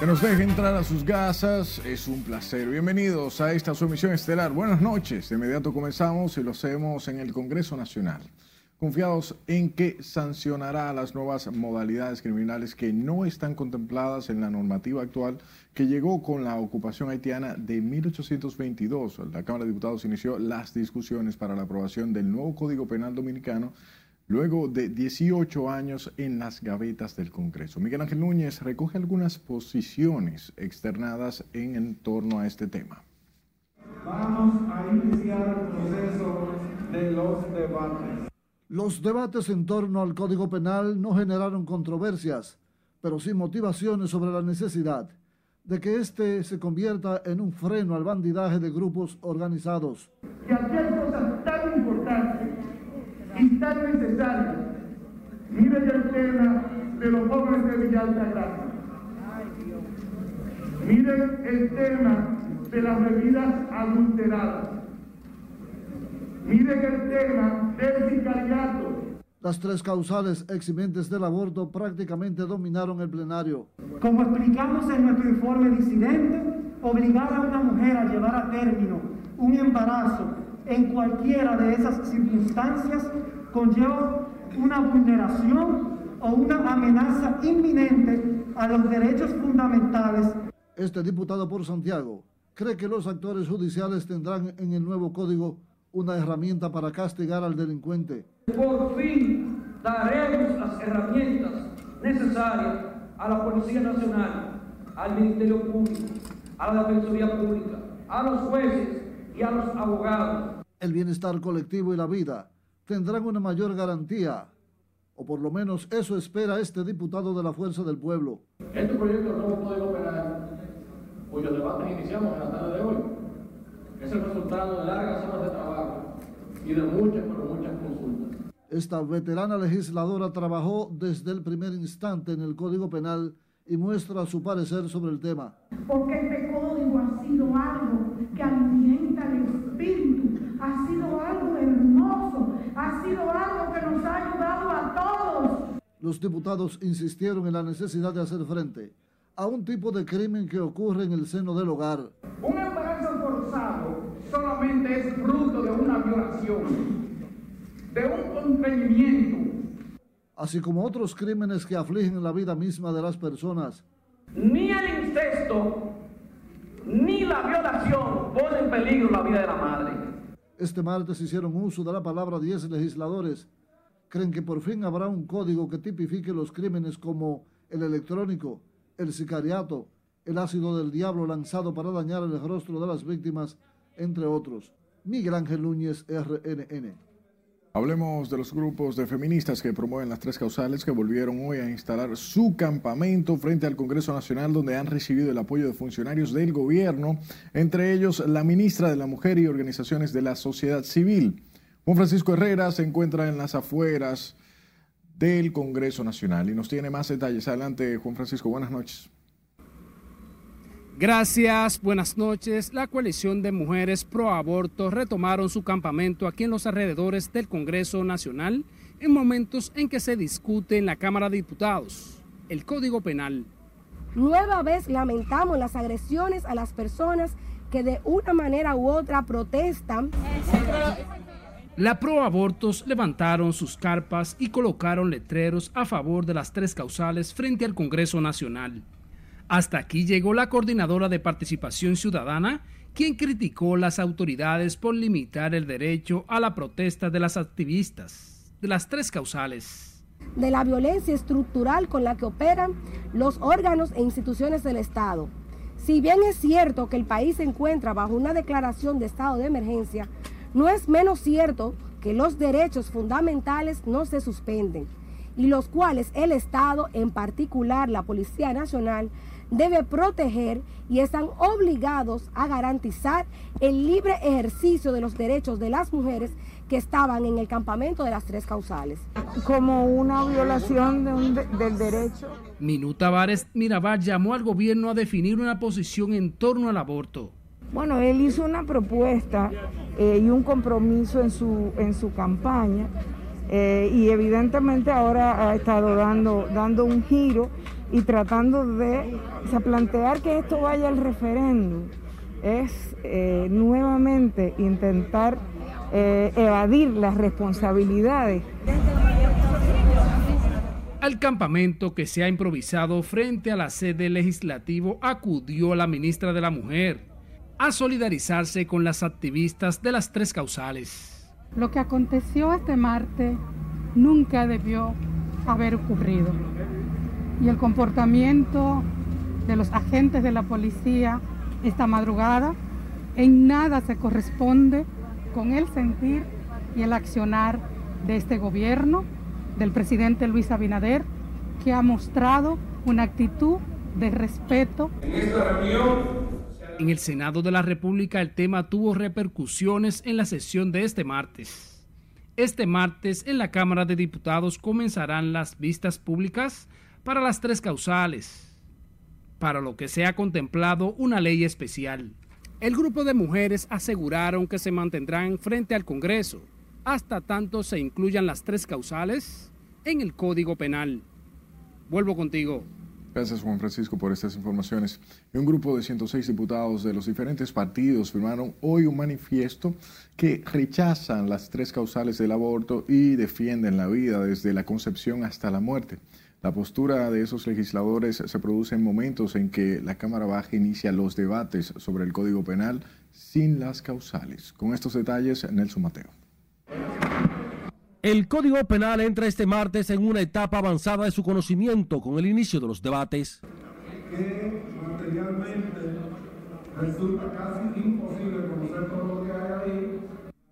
Que nos deje entrar a sus casas es un placer. Bienvenidos a esta su emisión estelar. Buenas noches. De inmediato comenzamos y lo hacemos en el Congreso Nacional. Confiados en que sancionará las nuevas modalidades criminales que no están contempladas en la normativa actual que llegó con la ocupación haitiana de 1822. La Cámara de Diputados inició las discusiones para la aprobación del nuevo Código Penal Dominicano luego de 18 años en las gavetas del Congreso. Miguel Ángel Núñez recoge algunas posiciones externadas en, torno a este tema. Vamos a iniciar el proceso de los debates. Los debates en torno al Código Penal no generaron controversias, pero sí motivaciones sobre la necesidad de que éste se convierta en un freno al bandidaje de grupos organizados. Que aquel cosa tan importante y tan necesario. Miren el tema de los jóvenes de Villa Altagracia. Miren el tema de las bebidas adulteradas. Miren el tema del sicariato. Las tres causales eximentes del aborto prácticamente dominaron el plenario. Como explicamos en nuestro informe disidente, obligar a una mujer a llevar a término un embarazo en cualquiera de esas circunstancias conlleva una vulneración o una amenaza inminente a los derechos fundamentales. Este diputado por Santiago cree que los actores judiciales tendrán en el nuevo código una herramienta para castigar al delincuente. Por fin daremos las herramientas necesarias a la Policía Nacional, al Ministerio Público, a la Defensoría Pública, a los jueces y a los abogados. El bienestar colectivo y la vida tendrán una mayor garantía, o por lo menos eso espera este diputado de la Fuerza del Pueblo. Este proyecto del nuevo Código Penal, cuyos debates iniciamos en la tarde de hoy, es el resultado de largas horas de trabajo y de muchas, pero muchas consultas. Esta veterana legisladora trabajó desde el primer instante en el Código Penal y muestra su parecer sobre el tema. Porque este código ha sido algo que alimenta el espíritu, ha sido algo hermoso, ha sido algo que nos ha ayudado a todos. Los diputados insistieron en la necesidad de hacer frente a un tipo de crimen que ocurre en el seno del hogar. Un embarazo forzado solamente es fruto de una violación, de un constreñimiento así como otros crímenes que afligen la vida misma de las personas. Ni el incesto ni la violación ponen en peligro la vida de la madre. Este martes hicieron uso de la palabra 10 legisladores. Creen que por fin habrá un código que tipifique los crímenes como el electrónico, el sicariato, el ácido del diablo lanzado para dañar el rostro de las víctimas, entre otros. Miguel Ángel Núñez, RNN. Hablemos de los grupos de feministas que promueven las tres causales que volvieron hoy a instalar su campamento frente al Congreso Nacional donde han recibido el apoyo de funcionarios del gobierno, entre ellos la ministra de la Mujer y organizaciones de la sociedad civil. Juan Francisco Herrera se encuentra en las afueras del Congreso Nacional y nos tiene más detalles. Adelante, Juan Francisco, buenas noches. Gracias, buenas noches. La coalición de mujeres pro aborto retomaron su campamento aquí en los alrededores del Congreso Nacional en momentos en que se discute en la Cámara de Diputados el Código Penal. Nueva vez lamentamos las agresiones a las personas que de una manera u otra protestan. La pro abortos levantaron sus carpas y colocaron letreros a favor de las tres causales frente al Congreso Nacional. Hasta aquí llegó la coordinadora de participación ciudadana, quien criticó las autoridades por limitar el derecho a la protesta de las activistas de las tres causales. De la violencia estructural con la que operan los órganos e instituciones del Estado. Si bien es cierto que el país se encuentra bajo una declaración de estado de emergencia, no es menos cierto que los derechos fundamentales no se suspenden y los cuales el Estado, en particular la Policía Nacional, debe proteger y están obligados a garantizar el libre ejercicio de los derechos de las mujeres que estaban en el campamento de las tres causales. Como una violación del derecho. Minuta Vares Mirabal llamó al gobierno a definir una posición en torno al aborto. Bueno, él hizo una propuesta eh, y un compromiso en su, en su campaña eh, y evidentemente ahora ha estado dando, dando un giro y tratando de plantear que esto vaya al referéndum es eh, nuevamente intentar evadir las responsabilidades. Al campamento que se ha improvisado frente a la sede legislativo acudió la ministra de la Mujer a solidarizarse con las activistas de las tres causales. Lo que aconteció este martes nunca debió haber ocurrido y el comportamiento de los agentes de la policía esta madrugada en nada se corresponde con el sentir y el accionar de este gobierno, del presidente Luis Abinader, que ha mostrado una actitud de respeto. En esta reunión en el Senado de la República el tema tuvo repercusiones en la sesión de este martes. Este martes en la Cámara de Diputados comenzarán las vistas públicas para las tres causales, para lo que se ha contemplado una ley especial. El grupo de mujeres aseguraron que se mantendrán frente al Congreso hasta tanto se incluyan las tres causales en el Código Penal. Vuelvo contigo. Gracias Juan Francisco por estas informaciones. un grupo de 106 diputados de los diferentes partidos firmaron hoy un manifiesto que rechazan las tres causales del aborto y defienden la vida desde la concepción hasta la muerte. La postura de esos legisladores se produce en momentos en que la Cámara Baja inicia los debates sobre el Código Penal sin las causales. Con estos detalles, Nelson Mateo. El Código Penal entra este martes en una etapa avanzada de su conocimiento con el inicio de los debates. Que materialmente resulta casi imposible conocer todo lo que hay ahí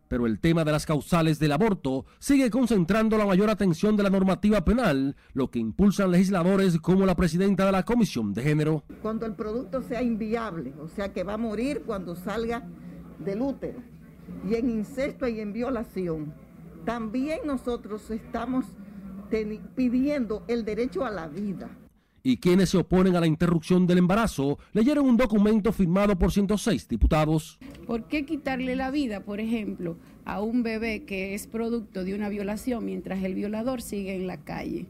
pero el tema de las causales del aborto sigue concentrando la mayor atención de la normativa penal, lo que impulsan legisladores como la presidenta de la Comisión de Género. Cuando el producto sea inviable, o sea que va a morir cuando salga del útero, y en incesto y en violación, también nosotros estamos pidiendo el derecho a la vida y quienes se oponen a la interrupción del embarazo leyeron un documento firmado por 106 diputados. ¿Por qué quitarle la vida, por ejemplo, a un bebé que es producto de una violación mientras el violador sigue en la calle?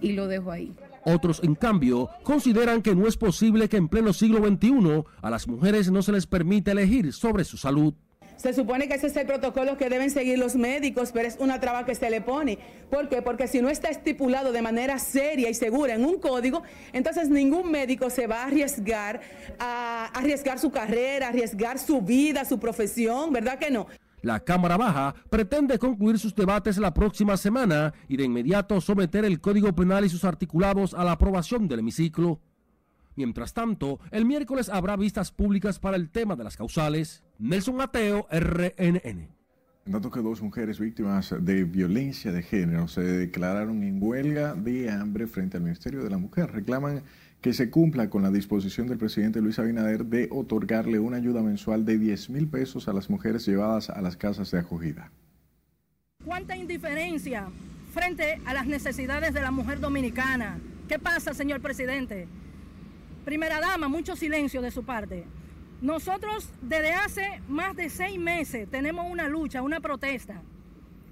Y lo dejo ahí. Otros, en cambio, consideran que no es posible que en pleno siglo XXI a las mujeres no se les permita elegir sobre su salud. Se supone que ese es el protocolo que deben seguir los médicos, pero es una traba que se le pone. ¿Por qué? Porque si no está estipulado de manera seria y segura en un código, entonces ningún médico se va a arriesgar a arriesgar su carrera, arriesgar su vida, su profesión, ¿verdad que no? La Cámara Baja pretende concluir sus debates la próxima semana y de inmediato someter el Código Penal y sus articulados a la aprobación del hemiciclo. Mientras tanto, el miércoles habrá vistas públicas para el tema de las causales. Nelson Mateo, RNN. En tanto que dos mujeres víctimas de violencia de género se declararon en huelga de hambre frente al Ministerio de la Mujer. Reclaman que se cumpla con la disposición del presidente Luis Abinader de otorgarle una ayuda mensual de 10 mil pesos a las mujeres llevadas a las casas de acogida. ¿Cuánta indiferencia frente a las necesidades de la mujer dominicana? ¿Qué pasa, señor presidente? Primera dama, mucho silencio de su parte. Nosotros desde hace más de seis meses tenemos una lucha, una protesta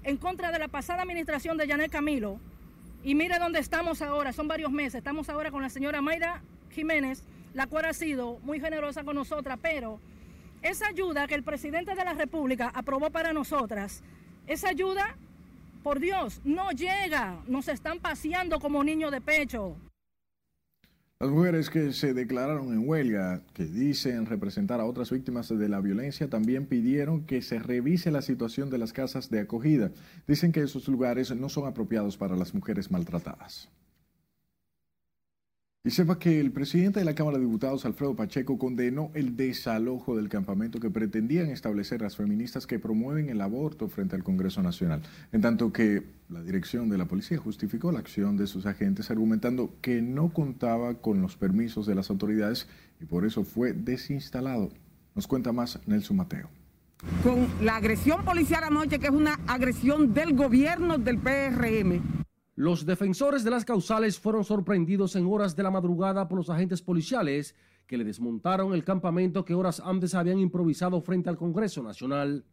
en contra de la pasada administración de Janet Camilo. Y mire dónde estamos ahora, son varios meses. Estamos ahora con la señora Mayra Jiménez, la cual ha sido muy generosa con nosotras, pero esa ayuda que el presidente de la República aprobó para nosotras, esa ayuda, por Dios, no llega. Nos están paseando como niños de pecho. Las mujeres que se declararon en huelga, que dicen representar a otras víctimas de la violencia, también pidieron que se revise la situación de las casas de acogida. Dicen que esos lugares no son apropiados para las mujeres maltratadas. Y sepa que el presidente de la Cámara de Diputados, Alfredo Pacheco, condenó el desalojo del campamento que pretendían establecer las feministas que promueven el aborto frente al Congreso Nacional, en tanto que la dirección de la policía justificó la acción de sus agentes argumentando que no contaba con los permisos de las autoridades y por eso fue desinstalado. Nos cuenta más Nelson Mateo con la agresión policial anoche, que es una agresión del gobierno del PRM. Los defensores de las causales fueron sorprendidos en horas de la madrugada por los agentes policiales que le desmontaron el campamento que horas antes habían improvisado frente al Congreso Nacional.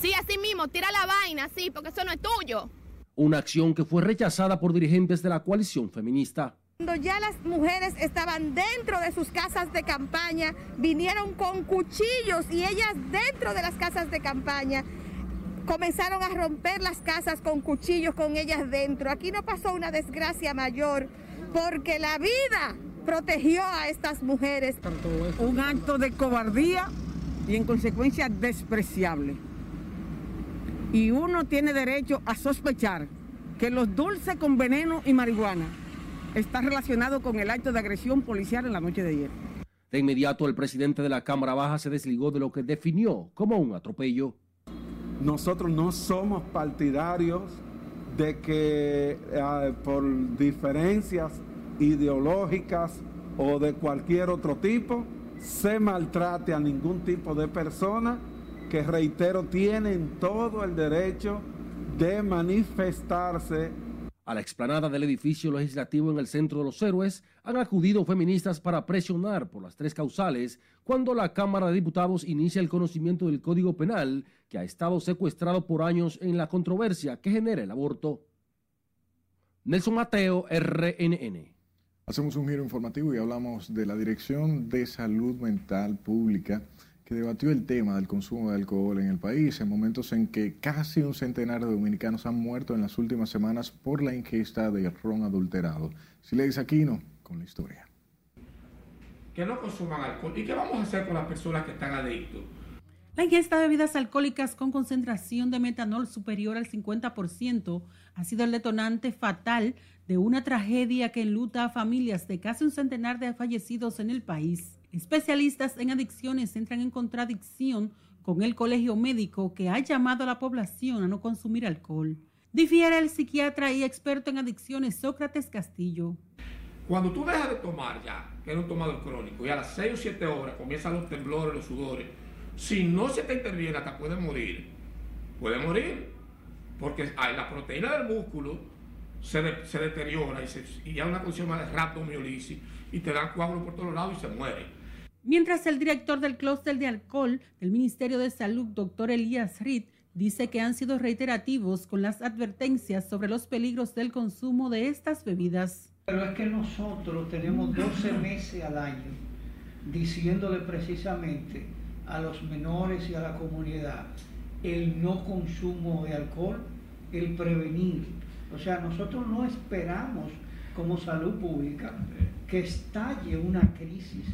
Sí, así mismo, tira la vaina, sí, porque eso no es tuyo. Una acción que fue rechazada por dirigentes de la coalición feminista. Cuando ya las mujeres estaban dentro de sus casas de campaña, vinieron con cuchillos y ellas dentro de las casas de campaña comenzaron a romper las casas con cuchillos con ellas dentro. Aquí no pasó una desgracia mayor porque la vida protegió a estas mujeres. Un acto de cobardía y en consecuencia despreciable. Y uno tiene derecho a sospechar que los dulces con veneno y marihuana está relacionado con el acto de agresión policial en la noche de ayer. De inmediato, el presidente de la Cámara Baja se desligó de lo que definió como un atropello. Nosotros no somos partidarios de que eh, por diferencias ideológicas o de cualquier otro tipo se maltrate a ningún tipo de persona que, reitero, tienen todo el derecho de manifestarse a la explanada del edificio legislativo en el centro de los héroes han acudido feministas para presionar por las tres causales cuando la Cámara de Diputados inicia el conocimiento del Código Penal que ha estado secuestrado por años en la controversia que genera el aborto. Nelson Mateo, RNN. Hacemos un giro informativo y hablamos de la Dirección de Salud Mental Pública que debatió el tema del consumo de alcohol en el país en momentos en que casi un centenar de dominicanos han muerto en las últimas semanas por la ingesta de ron adulterado. Sileis Aquino con la historia. Que no consuman alcohol. ¿Y qué vamos a hacer con las personas que están adictos? La ingesta de bebidas alcohólicas con concentración de metanol superior al 50% ha sido el detonante fatal de una tragedia que enluta a familias de casi un centenar de fallecidos en el país. Especialistas en adicciones entran en contradicción con el colegio médico que ha llamado a la población a no consumir alcohol. Difiere el psiquiatra y experto en adicciones Sócrates Castillo. Cuando tú dejas de tomar ya, que es un tomador crónico, y a las 6 o 7 horas comienzan los temblores, los sudores, si no se te interviene hasta puede morir. Puede morir. Porque la proteína del músculo se, deteriora y, se, y hay una condición más de rhabdomiolisis y te dan coágulos por todos lados y se muere. Mientras el director del clúster de alcohol del Ministerio de Salud, doctor Elías Reed, dice que han sido reiterativos con las advertencias sobre los peligros del consumo de estas bebidas. Pero es que nosotros tenemos 12 meses al año diciéndole precisamente a los menores y a la comunidad el no consumo de alcohol, el prevenir. O sea, nosotros no esperamos como salud pública que estalle una crisis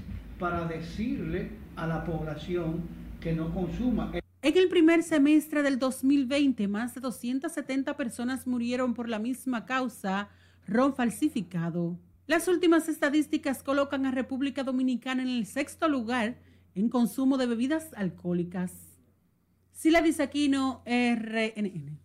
para decirle a la población que no consuma. En el primer semestre del 2020, más de 270 personas murieron por la misma causa, ron falsificado. Las últimas estadísticas colocan a República Dominicana en el sexto lugar en consumo de bebidas alcohólicas. Sila Disaquino, RNN.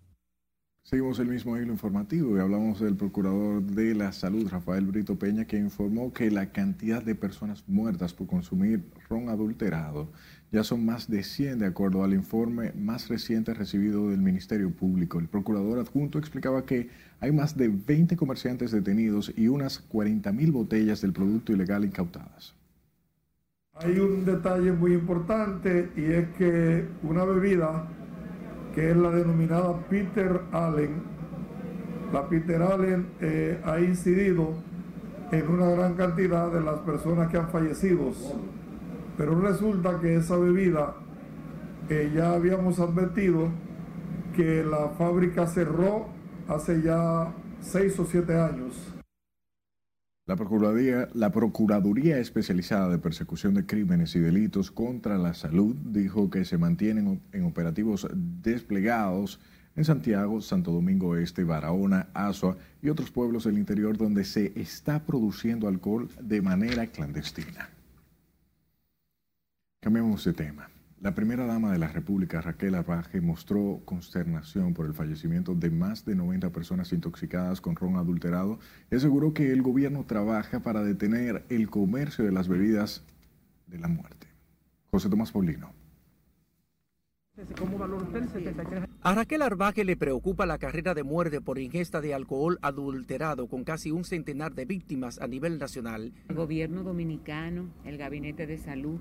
Seguimos el mismo hilo informativo y hablamos del procurador de la salud, Rafael Brito Peña, que informó que la cantidad de personas muertas por consumir ron adulterado ya son más de 100 de acuerdo al informe más reciente recibido del Ministerio Público. El procurador adjunto explicaba que hay más de 20 comerciantes detenidos y unas 40 mil botellas del producto ilegal incautadas. Hay un detalle muy importante y es que una bebida que es la denominada Peter Allen. La Peter Allen eh, ha incidido en una gran cantidad de las personas que han fallecido, pero resulta que esa bebida eh, ya habíamos advertido que la fábrica cerró hace ya seis o siete años. La Procuraduría, Especializada de Persecución de Crímenes y Delitos contra la Salud dijo que se mantienen en operativos desplegados en Santiago, Santo Domingo Este, Barahona, Azua y otros pueblos del interior donde se está produciendo alcohol de manera clandestina. Cambiamos de tema. La primera dama de la República, Raquel Arbaje, mostró consternación por el fallecimiento de más de 90 personas intoxicadas con ron adulterado y aseguró que el gobierno trabaja para detener el comercio de las bebidas de la muerte. José Tomás Paulino. A Raquel Arbaje le preocupa la carrera de muerte por ingesta de alcohol adulterado con casi un centenar de víctimas a nivel nacional. El gobierno dominicano, el gabinete de salud,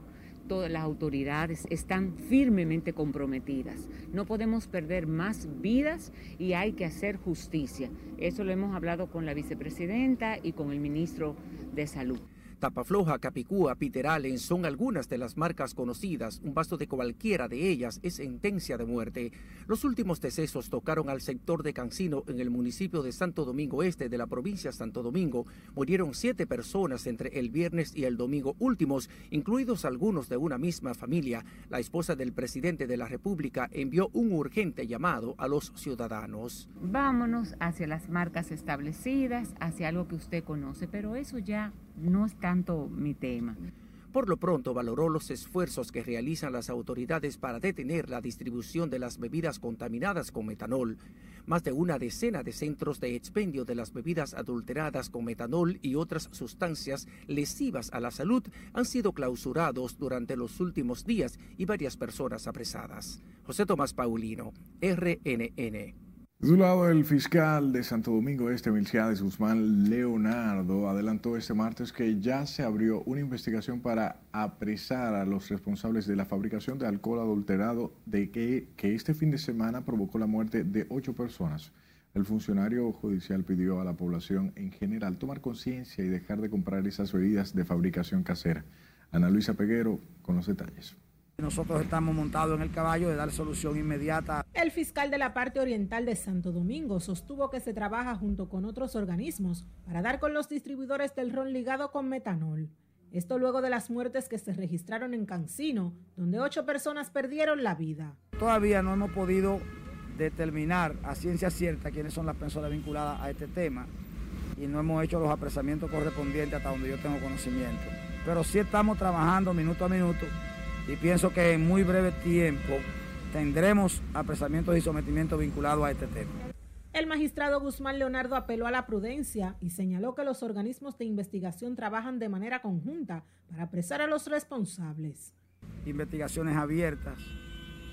todas las autoridades están firmemente comprometidas. No podemos perder más vidas y hay que hacer justicia. Eso lo hemos hablado con la vicepresidenta y con el ministro de Salud. Tapafloja, Capicúa, Peter Allen son algunas de las marcas conocidas. Un vasto de cualquiera de ellas es sentencia de muerte. Los últimos decesos tocaron al sector de Cancino en el municipio de Santo Domingo Este de la provincia de Santo Domingo. Murieron siete personas entre el viernes y el domingo últimos, incluidos algunos de una misma familia. La esposa del presidente de la República envió un urgente llamado a los ciudadanos. Vámonos hacia las marcas establecidas, hacia algo que usted conoce, pero eso ya no es tanto mi tema. Por lo pronto valoró los esfuerzos que realizan las autoridades para detener la distribución de las bebidas contaminadas con metanol. Más de una decena de centros de expendio de las bebidas adulteradas con metanol y otras sustancias lesivas a la salud han sido clausurados durante los últimos días y varias personas apresadas. José Tomás Paulino, RNN. De su lado, el fiscal de Santo Domingo Este, Milciades Guzmán Leonardo, adelantó este martes que ya se abrió una investigación para apresar a los responsables de la fabricación de alcohol adulterado de que, que este fin de semana provocó la muerte de ocho personas. El funcionario judicial pidió a la población en general tomar conciencia y dejar de comprar esas bebidas de fabricación casera. Ana Luisa Peguero con los detalles. Nosotros estamos montados en el caballo de dar solución inmediata. El fiscal de la parte oriental de Santo Domingo sostuvo que se trabaja junto con otros organismos para dar con los distribuidores del ron ligado con metanol. Esto luego de las muertes que se registraron en Cancino, donde ocho personas perdieron la vida. Todavía no hemos podido determinar a ciencia cierta quiénes son las personas vinculadas a este tema y no hemos hecho los apresamientos correspondientes hasta donde yo tengo conocimiento. Pero sí estamos trabajando minuto a minuto y pienso que en muy breve tiempo tendremos apresamientos y sometimientos vinculados a este tema. El magistrado Guzmán Leonardo apeló a la prudencia y señaló que los organismos de investigación trabajan de manera conjunta para apresar a los responsables. Investigaciones abiertas.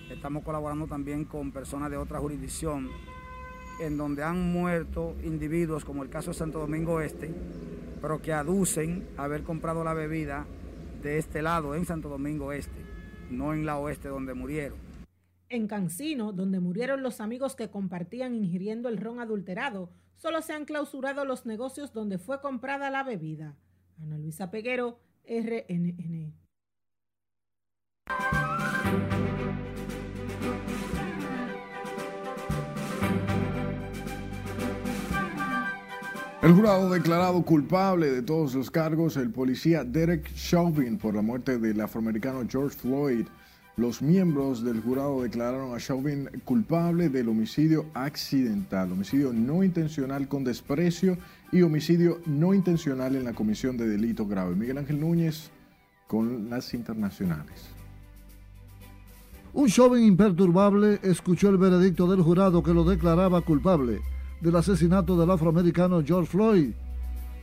Estamos colaborando también con personas de otra jurisdicción en donde han muerto individuos como el caso de Santo Domingo Este, pero que aducen haber comprado la bebida de este lado, en Santo Domingo Este, no en la oeste donde murieron. En Cancino, donde murieron los amigos que compartían ingiriendo el ron adulterado, solo se han clausurado los negocios donde fue comprada la bebida. Ana Luisa Peguero, RNN. El jurado declarado culpable de todos los cargos el policía Derek Chauvin por la muerte del afroamericano George Floyd. Los miembros del jurado declararon a Chauvin culpable del homicidio accidental, homicidio no intencional con desprecio y homicidio no intencional en la comisión de delito grave. Miguel Ángel Núñez con las internacionales. Un joven imperturbable escuchó el veredicto del jurado que lo declaraba culpable del asesinato del afroamericano George Floyd.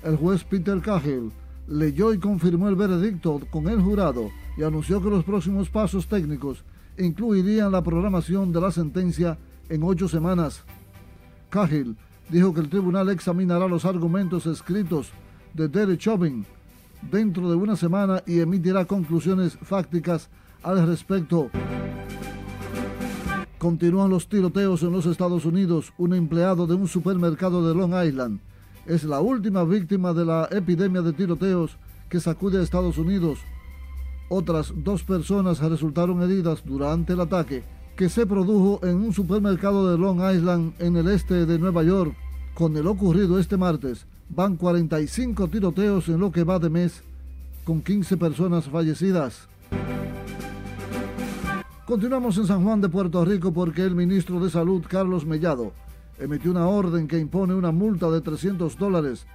El juez Peter Cahill leyó y confirmó el veredicto con el jurado y anunció que los próximos pasos técnicos incluirían la programación de la sentencia en ocho semanas. Cahill dijo que el tribunal examinará los argumentos escritos de Derek Chauvin dentro de una semana y emitirá conclusiones fácticas al respecto. Continúan los tiroteos en los Estados Unidos. Un empleado de un supermercado de Long Island es la última víctima de la epidemia de tiroteos que sacude a Estados Unidos. Otras dos personas resultaron heridas durante el ataque que se produjo en un supermercado de Long Island en el este de Nueva York. Con el ocurrido este martes, van 45 tiroteos en lo que va de mes, con 15 personas fallecidas. Continuamos en San Juan de Puerto Rico porque el ministro de Salud, Carlos Mellado, emitió una orden que impone una multa de 300 dólares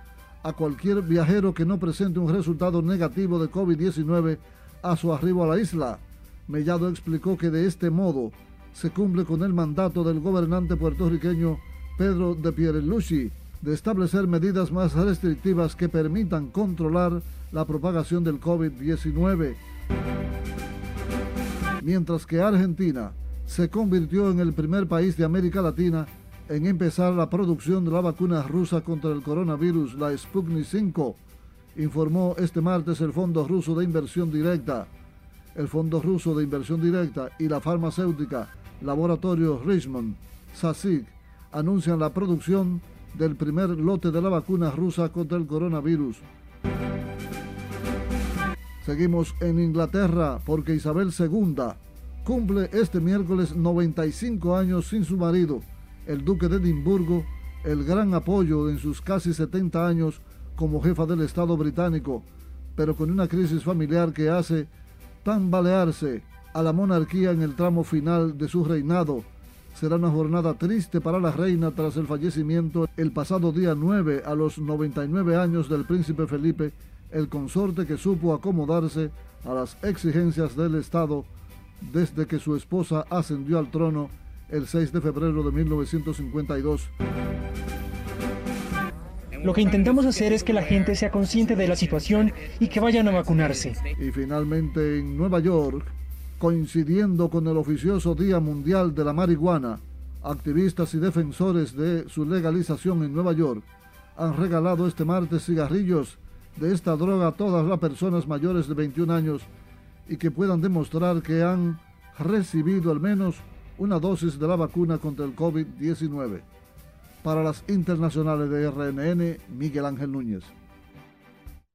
a cualquier viajero que no presente un resultado negativo de COVID-19 a su arribo a la isla. Mellado explicó que de este modo se cumple con el mandato del gobernante puertorriqueño Pedro de Pierluisi de establecer medidas más restrictivas que permitan controlar la propagación del COVID-19 mientras que Argentina se convirtió en el primer país de América Latina en empezar la producción de la vacuna rusa contra el coronavirus, la Sputnik 5, informó este martes el Fondo Ruso de Inversión Directa. el Fondo Ruso de Inversión Directa y la farmacéutica Laboratorio Richmond, SASIC, anuncian la producción del primer lote de la vacuna rusa contra el coronavirus. Seguimos en Inglaterra porque Isabel II cumple este miércoles 95 años sin su marido, el duque de Edimburgo, el gran apoyo en sus casi 70 años como jefa del Estado británico, pero con una crisis familiar que hace tambalearse a la monarquía en el tramo final de su reinado. Será una jornada triste para la reina tras el fallecimiento el pasado día 9 a los 99 años del príncipe Felipe el consorte que supo acomodarse a las exigencias del Estado desde que su esposa ascendió al trono el 6 de febrero de 1952. Lo que intentamos hacer es que la gente sea consciente de la situación y que vayan a vacunarse. Y finalmente en Nueva York, coincidiendo con el oficioso Día Mundial de la Marihuana, activistas y defensores de su legalización en Nueva York han regalado este martes cigarrillos de esta droga a todas las personas mayores de 21 años y que puedan demostrar que han recibido al menos una dosis de la vacuna contra el COVID-19. Para las internacionales de RNN, Miguel Ángel Núñez.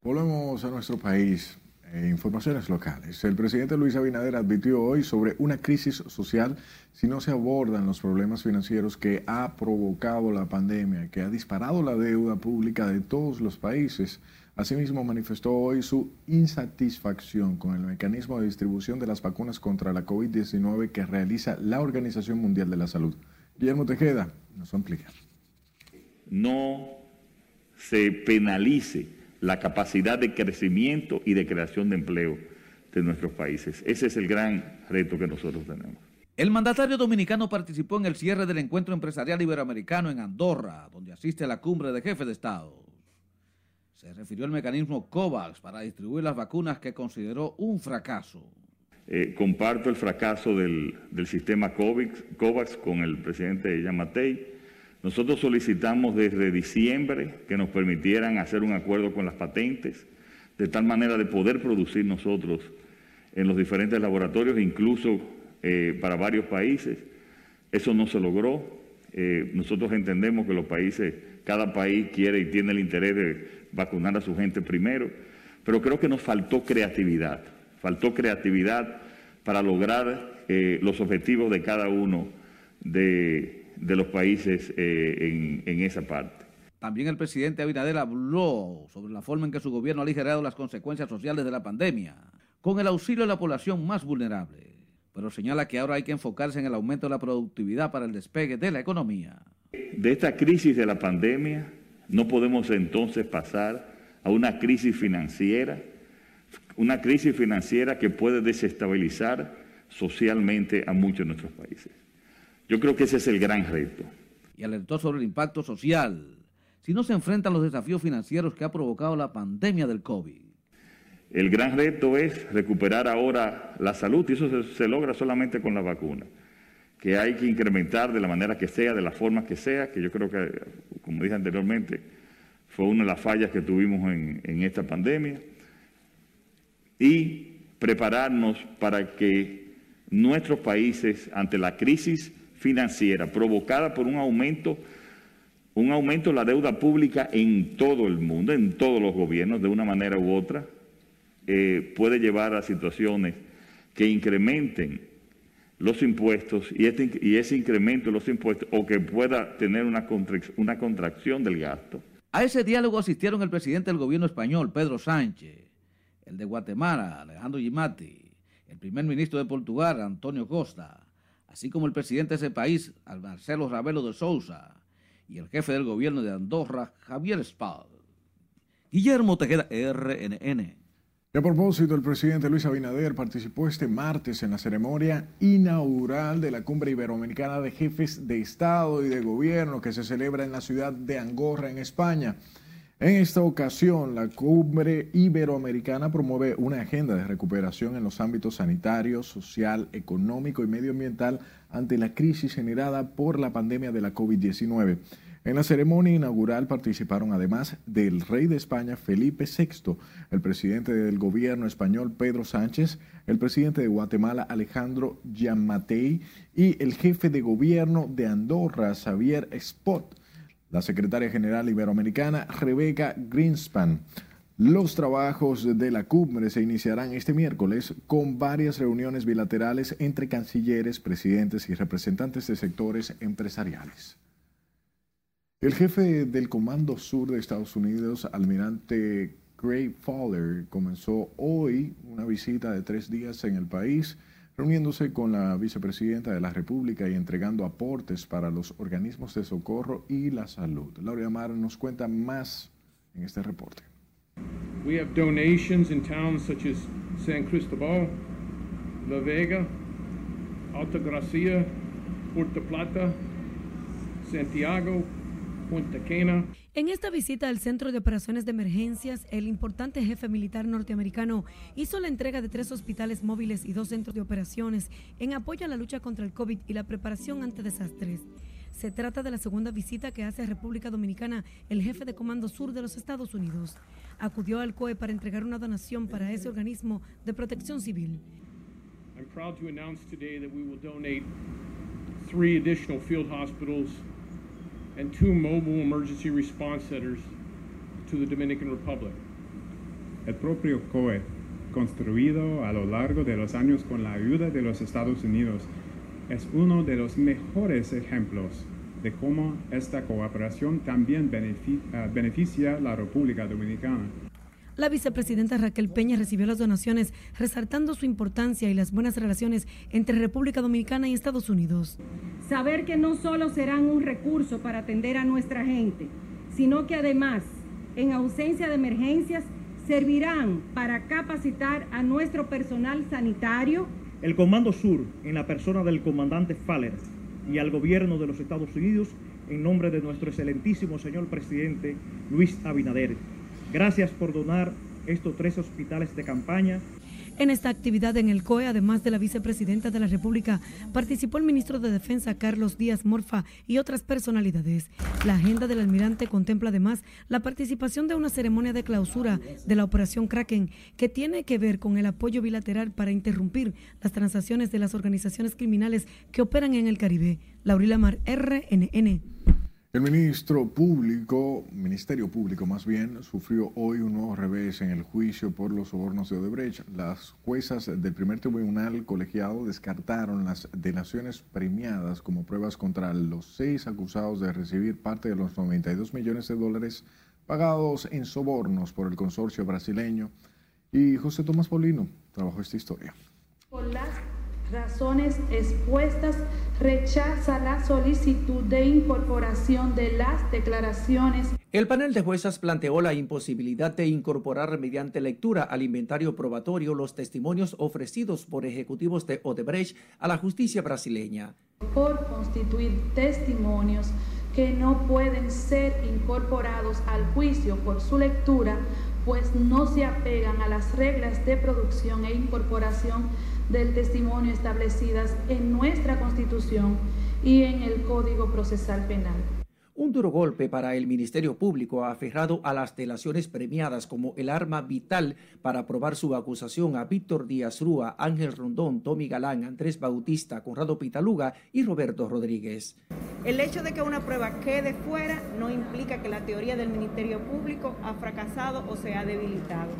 Volvemos a nuestro país. Eh, informaciones locales. El presidente Luis Abinader advirtió hoy sobre una crisis social si no se abordan los problemas financieros que ha provocado la pandemia, que ha disparado la deuda pública de todos los países. Asimismo, manifestó hoy su insatisfacción con el mecanismo de distribución de las vacunas contra la COVID-19 que realiza la Organización Mundial de la Salud. Guillermo Tejeda nos amplía. No se penalice la capacidad de crecimiento y de creación de empleo de nuestros países. Ese es el gran reto que nosotros tenemos. El mandatario dominicano participó en el cierre del encuentro empresarial iberoamericano en Andorra, donde asiste a la cumbre de jefes de Estado. Se refirió al mecanismo COVAX para distribuir las vacunas que consideró un fracaso. Eh, comparto el fracaso del, sistema COVAX, COVAX, con el presidente Yamatei nosotros solicitamos desde diciembre que nos permitieran hacer un acuerdo con las patentes, de tal manera de poder producir nosotros en los diferentes laboratorios, incluso eh, para varios países. Eso no se logró. Eh, nosotros entendemos que los países, cada país quiere y tiene el interés de vacunar a su gente primero, pero creo que nos faltó creatividad, faltó creatividad para lograr eh, los objetivos de cada uno de de los países eh, en, esa parte. También el presidente Abinader habló sobre la forma en que su gobierno ha aligerado las consecuencias sociales de la pandemia, con el auxilio de la población más vulnerable, pero señala que ahora hay que enfocarse en el aumento de la productividad para el despegue de la economía. De esta crisis de la pandemia no podemos entonces pasar a una crisis financiera, una crisis financiera que puede desestabilizar socialmente a muchos de nuestros países. Yo creo que ese es el gran reto. Y alertó sobre el impacto social si no se enfrentan los desafíos financieros que ha provocado la pandemia del COVID. El gran reto es recuperar ahora la salud y eso se, logra solamente con la vacuna, que hay que incrementar de la manera que sea, de la forma que sea, que yo creo que, como dije anteriormente, fue una de las fallas que tuvimos en, en esta pandemia, y prepararnos para que nuestros países, ante la crisis financiera provocada por un aumento, un aumento de la deuda pública en todo el mundo, en todos los gobiernos, de una manera u otra, eh, puede llevar a situaciones que incrementen los impuestos y, este, y ese incremento de los impuestos o que pueda tener una, una contracción del gasto. A ese diálogo asistieron el presidente del gobierno español, Pedro Sánchez, el de Guatemala, Alejandro Gimati, el primer ministro de Portugal, Antonio Costa, así como el presidente de ese país, Marcelo Ravelo de Sousa, y el jefe del gobierno de Andorra, Javier Spal. Guillermo Tejeda, RNN. A propósito, el presidente Luis Abinader participó este martes en la ceremonia inaugural de la Cumbre Iberoamericana de Jefes de Estado y de Gobierno que se celebra en la ciudad de Angorra, en España. En esta ocasión, la cumbre iberoamericana promueve una agenda de recuperación en los ámbitos sanitario, social, económico y medioambiental ante la crisis generada por la pandemia de la COVID-19. En la ceremonia inaugural participaron además del rey de España Felipe VI, el presidente del gobierno español Pedro Sánchez, el presidente de Guatemala Alejandro Giammattei y el jefe de gobierno de Andorra Xavier Spot, la secretaria general iberoamericana Rebecca Greenspan. Los trabajos de la cumbre se iniciarán este miércoles con varias reuniones bilaterales entre cancilleres, presidentes y representantes de sectores empresariales. El jefe del Comando Sur de Estados Unidos, almirante Gray Fowler, comenzó hoy una visita de tres días en el país, reuniéndose con la vicepresidenta de la República y entregando aportes para los organismos de socorro y la salud. Laura Amar nos cuenta más en este reporte. We have donations in towns such as San Cristobal, La Vega, Alta Gracia, Puerto Plata, Santiago, en esta visita al Centro de Operaciones de Emergencias, el importante jefe militar norteamericano hizo la entrega de tres hospitales móviles y dos centros de operaciones en apoyo a la lucha contra el COVID y la preparación ante desastres. Se trata de la segunda visita que hace a República Dominicana el jefe de Comando Sur de los Estados Unidos. Acudió al COE para entregar una donación para ese organismo de protección civil. I'm proud to announce today that we will donate three additional field hospitals and two mobile emergency response centers to the Dominican Republic. El propio COE, construido a lo largo de los años con la ayuda de los Estados Unidos, es uno de los mejores ejemplos de cómo esta cooperación también beneficia, a la República Dominicana. La vicepresidenta Raquel Peña recibió las donaciones, resaltando su importancia y las buenas relaciones entre República Dominicana y Estados Unidos. Saber que no solo serán un recurso para atender a nuestra gente, sino que además, en ausencia de emergencias, servirán para capacitar a nuestro personal sanitario. El Comando Sur, en la persona del comandante Faller y al gobierno de los Estados Unidos, en nombre de nuestro excelentísimo señor presidente Luis Abinader Gracias por donar estos tres hospitales de campaña. En esta actividad en el COE, además de la vicepresidenta de la República, participó el ministro de Defensa Carlos Díaz Morfa y otras personalidades. La agenda del almirante contempla además la participación de una ceremonia de clausura de la operación Kraken, que tiene que ver con el apoyo bilateral para interrumpir las transacciones de las organizaciones criminales que operan en el Caribe. Laurila Mar, RNN. El ministro público, Ministerio Público más bien, sufrió hoy un nuevo revés en el juicio por los sobornos de Odebrecht. Las juezas del primer tribunal colegiado descartaron las delaciones premiadas como pruebas contra los seis acusados de recibir parte de los 92 millones de dólares pagados en sobornos por el consorcio brasileño. Y José Tomás Polino trabajó esta historia razones expuestas, rechaza la solicitud de incorporación de las declaraciones. El panel de juezas planteó la imposibilidad de incorporar mediante lectura al inventario probatorio los testimonios ofrecidos por ejecutivos de Odebrecht a la justicia brasileña. Por constituir testimonios que no pueden ser incorporados al juicio por su lectura, pues no se apegan a las reglas de producción e incorporación del testimonio establecidas en nuestra Constitución y en el Código Procesal Penal. Un duro golpe para el Ministerio Público aferrado a las delaciones premiadas como el arma vital para probar su acusación a Víctor Díaz Rúa, Ángel Rondón, Tommy Galán, Andrés Bautista, Conrado Pitaluga y Roberto Rodríguez. El hecho de que una prueba quede fuera no implica que la teoría del Ministerio Público ha fracasado o se ha debilitado.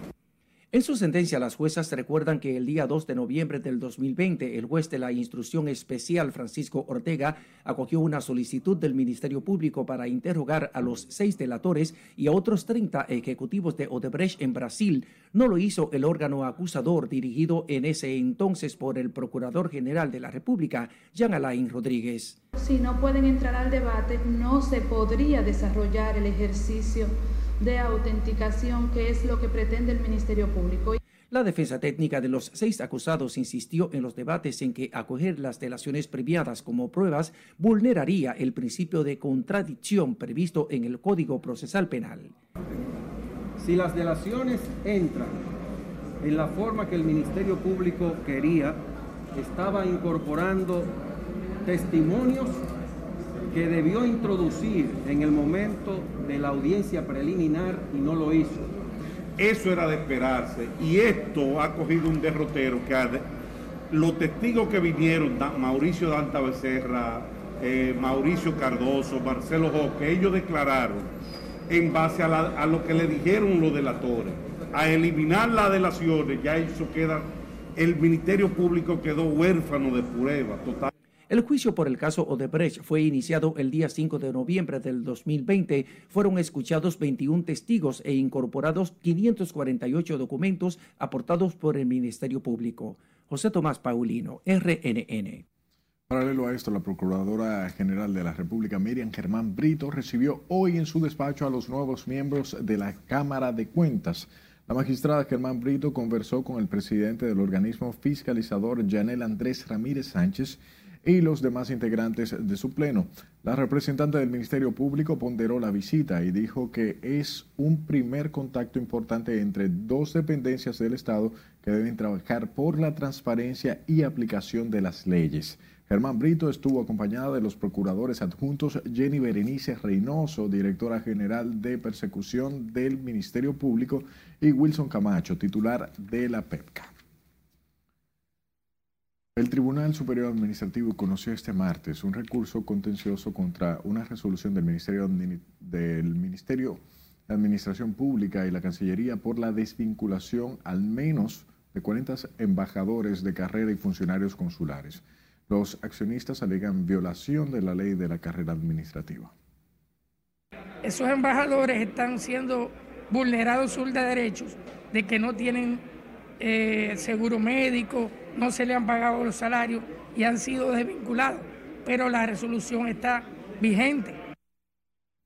En su sentencia, las juezas recuerdan que el día 2 de noviembre del 2020, el juez de la Instrucción Especial, Francisco Ortega, acogió una solicitud del Ministerio Público para interrogar a los seis delatores y a otros 30 ejecutivos de Odebrecht en Brasil. No lo hizo el órgano acusador dirigido en ese entonces por el Procurador General de la República, Jean Alain Rodríguez. Si no pueden entrar al debate, no se podría desarrollar el ejercicio de autenticación, que es lo que pretende el Ministerio Público. La defensa técnica de los seis acusados insistió en los debates en que acoger las delaciones previadas como pruebas vulneraría el principio de contradicción previsto en el Código Procesal Penal. Si las delaciones entran en la forma que el Ministerio Público quería, estaba incorporando testimonios que debió introducir en el momento de la audiencia preliminar y no lo hizo. Eso era de esperarse y esto ha cogido un derrotero que los testigos que vinieron, Mauricio Danta Becerra, eh, Mauricio Cardoso, Marcelo Joque, ellos declararon en base a, lo que le dijeron los delatores, a eliminar las delaciones, ya eso queda, el Ministerio Público quedó huérfano de prueba total. El juicio por el caso Odebrecht fue iniciado el día 5 de noviembre del 2020. Fueron escuchados 21 testigos e incorporados 548 documentos aportados por el Ministerio Público. José Tomás Paulino, RNN. Paralelo a esto, la Procuradora General de la República, Miriam Germán Brito, recibió hoy en su despacho a los nuevos miembros de la Cámara de Cuentas. La magistrada Germán Brito conversó con el presidente del organismo fiscalizador, Janel Andrés Ramírez Sánchez, y los demás integrantes de su pleno. La representante del Ministerio Público ponderó la visita y dijo que es un primer contacto importante entre dos dependencias del Estado que deben trabajar por la transparencia y aplicación de las leyes. Germán Brito estuvo acompañada de los procuradores adjuntos Jenny Berenice Reynoso, directora general de persecución del Ministerio Público, y Wilson Camacho, titular de la PEPCA. El Tribunal Superior Administrativo conoció este martes un recurso contencioso contra una resolución del Ministerio, de Administración Pública y la Cancillería por la desvinculación al menos de 40 embajadores de carrera y funcionarios consulares. Los accionistas alegan violación de la ley de la carrera administrativa. Esos embajadores están siendo vulnerados sus derechos de que no tienen eh, seguro médico, no se le han pagado los salarios y han sido desvinculados, pero la resolución está vigente.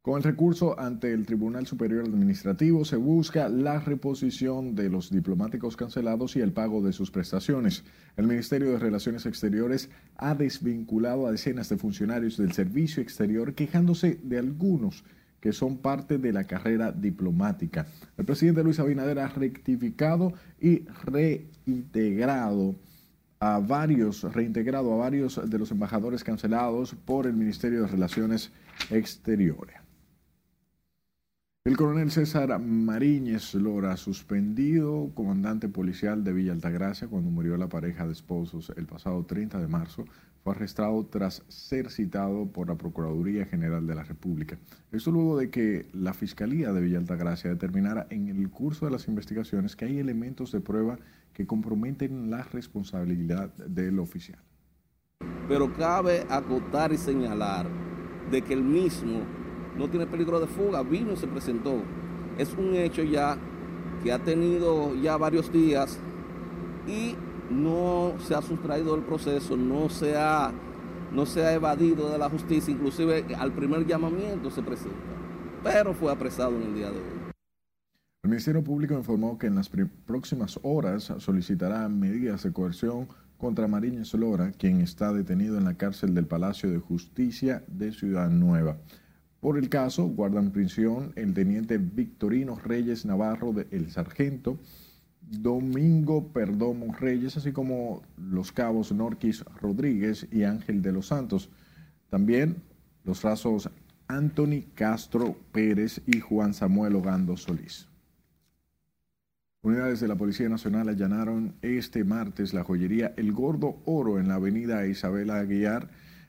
Con el recurso ante el Tribunal Superior Administrativo se busca la reposición de los diplomáticos cancelados y el pago de sus prestaciones. El Ministerio de Relaciones Exteriores ha desvinculado a decenas de funcionarios del servicio exterior quejándose de algunos que son parte de la carrera diplomática. El presidente Luis Abinader ha rectificado y reintegrado a varios, reintegrado a varios de los embajadores cancelados por el Ministerio de Relaciones Exteriores. El coronel César Mariñez Lora, suspendido comandante policial de Villa Altagracia cuando murió la pareja de esposos el pasado 30 de marzo, fue arrestado tras ser citado por la Procuraduría General de la República. Esto luego de que la Fiscalía de Villa Altagracia determinara en el curso de las investigaciones que hay elementos de prueba que comprometen la responsabilidad del oficial. Pero cabe acotar y señalar de que el mismo no tiene peligro de fuga, vino y se presentó. Es un hecho ya que ha tenido ya varios días y no se ha sustraído del proceso, no se ha, no se ha evadido de la justicia, inclusive al primer llamamiento se presenta, pero fue apresado en el día de hoy. El Ministerio Público informó que en las próximas horas solicitará medidas de coerción contra Mariñez Lora, quien está detenido en la cárcel del Palacio de Justicia de Ciudad Nueva. Por el caso, guardan prisión el teniente Victorino Reyes Navarro, el sargento Domingo Perdomo Reyes, así como los cabos Norquis Rodríguez y Ángel de los Santos. También los rasos Anthony Castro Pérez y Juan Samuel Ogando Solís. Unidades de la Policía Nacional allanaron este martes la joyería El Gordo Oro en la avenida Isabela Aguiar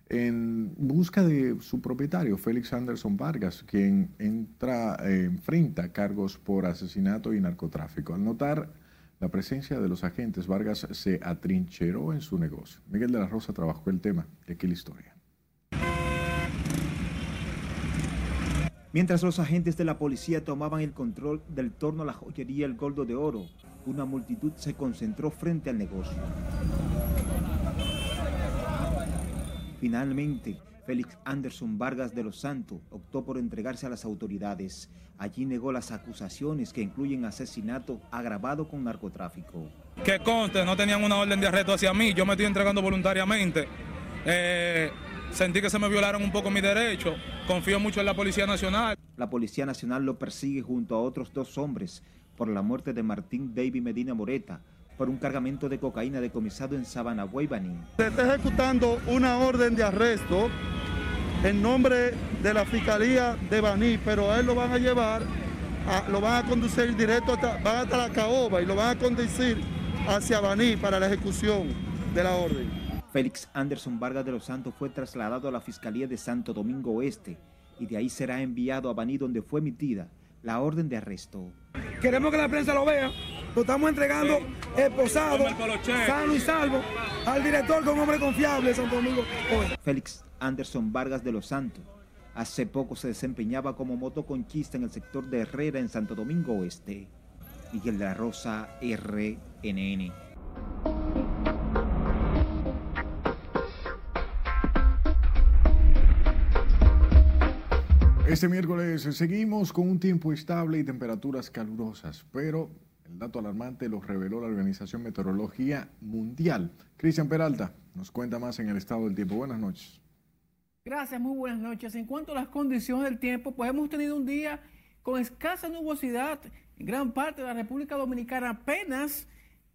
en busca de su propietario, Félix Anderson Vargas, quien entra, eh, enfrenta cargos por asesinato y narcotráfico. Al notar la presencia de los agentes, Vargas se atrincheró en su negocio. Miguel de la Rosa trabajó el tema y aquí la historia. Mientras los agentes de la policía tomaban el control del torno a la joyería El Goldo de Oro, una multitud se concentró frente al negocio. Finalmente, Félix Anderson Vargas de los Santos optó por entregarse a las autoridades. Allí negó las acusaciones que incluyen asesinato agravado con narcotráfico. Que conste, no tenían una orden de arresto hacia mí, yo me estoy entregando voluntariamente. Eh, sentí que se me violaron un poco mis derechos, confío mucho en la Policía Nacional. La Policía Nacional lo persigue junto a otros dos hombres por la muerte de Martín David Medina Moreta, por un cargamento de cocaína decomisado en Sabana, Guaybaní. Se está ejecutando una orden de arresto en nombre de la Fiscalía de Baní, pero a él lo van a llevar, lo van a conducir directo hasta, van hasta la caoba y lo van a conducir hacia Baní para la ejecución de la orden. Félix Anderson Vargas de los Santos fue trasladado a la Fiscalía de Santo Domingo Oeste y de ahí será enviado a Baní donde fue emitida la orden de arresto. Queremos que la prensa lo vea, lo estamos entregando esposado, sano y salvo al director con hombre confiable de Santo Domingo Oeste. Félix Anderson Vargas de los Santos hace poco se desempeñaba como motoconchista en el sector de Herrera en Santo Domingo Oeste. Miguel de la Rosa, RNN. Este miércoles seguimos con un tiempo estable y temperaturas calurosas, pero el dato alarmante lo reveló la Organización Meteorología Mundial. Cristian Peralta nos cuenta más en el estado del tiempo. Buenas noches. Gracias, muy buenas noches. En cuanto a las condiciones del tiempo, pues hemos tenido un día con escasa nubosidad en gran parte de la República Dominicana. Apenas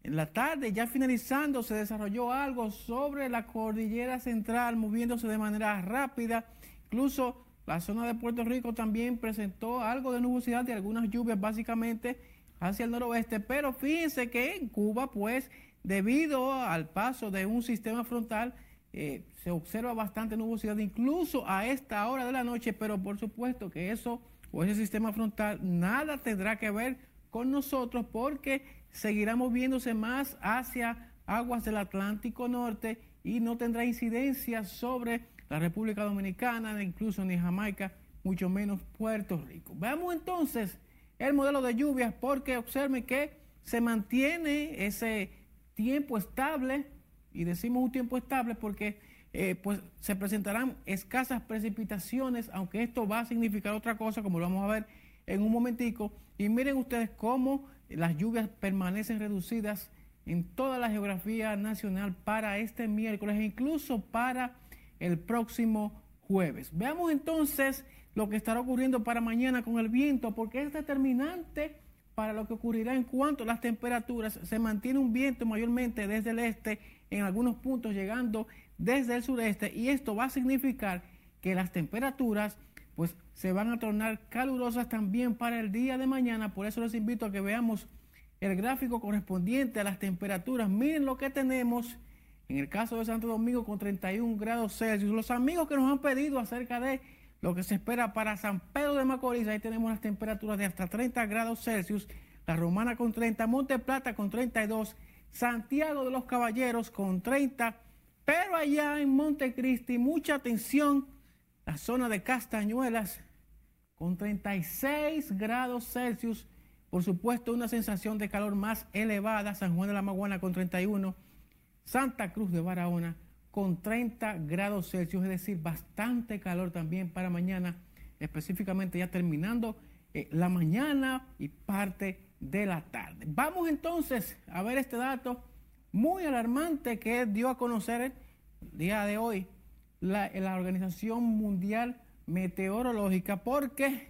en la tarde, ya finalizando, se desarrolló algo sobre la cordillera central, moviéndose de manera rápida. Incluso la zona de Puerto Rico también presentó algo de nubosidad y algunas lluvias básicamente hacia el noroeste, pero fíjense que en Cuba, pues, debido al paso de un sistema frontal, eh, se observa bastante nubosidad, incluso a esta hora de la noche, pero por supuesto que eso o ese sistema frontal nada tendrá que ver con nosotros porque seguirá moviéndose más hacia aguas del Atlántico Norte y no tendrá incidencia sobre la República Dominicana, incluso ni Jamaica, mucho menos Puerto Rico. Veamos entonces el modelo de lluvias porque observen que se mantiene ese tiempo estable y decimos un tiempo estable porque eh, pues se presentarán escasas precipitaciones, aunque esto va a significar otra cosa, como lo vamos a ver en un momentico. Y miren ustedes cómo las lluvias permanecen reducidas en toda la geografía nacional para este miércoles e incluso para el próximo jueves. Veamos entonces lo que estará ocurriendo para mañana con el viento, porque es determinante para lo que ocurrirá en cuanto a las temperaturas. Se mantiene un viento mayormente desde el este, en algunos puntos llegando desde el sureste, y esto va a significar que las temperaturas pues se van a tornar calurosas también para el día de mañana. Por eso les invito a que veamos el gráfico correspondiente a las temperaturas. Miren lo que tenemos en el caso de Santo Domingo con 31 grados Celsius. Los amigos que nos han pedido acerca de lo que se espera para San Pedro de Macorís, ahí tenemos las temperaturas de hasta 30 grados Celsius, La Romana con 30, Monte Plata con 32, Santiago de los Caballeros con 30, pero allá en Montecristi, mucha atención, la zona de Castañuelas con 36 grados Celsius, por supuesto una sensación de calor más elevada, San Juan de la Maguana con 31, Santa Cruz de Barahona con 30 grados Celsius, es decir, bastante calor también para mañana, específicamente ya terminando eh, la mañana y parte de la tarde. Vamos entonces a ver este dato muy alarmante que dio a conocer el día de hoy la, la Organización Mundial Meteorológica porque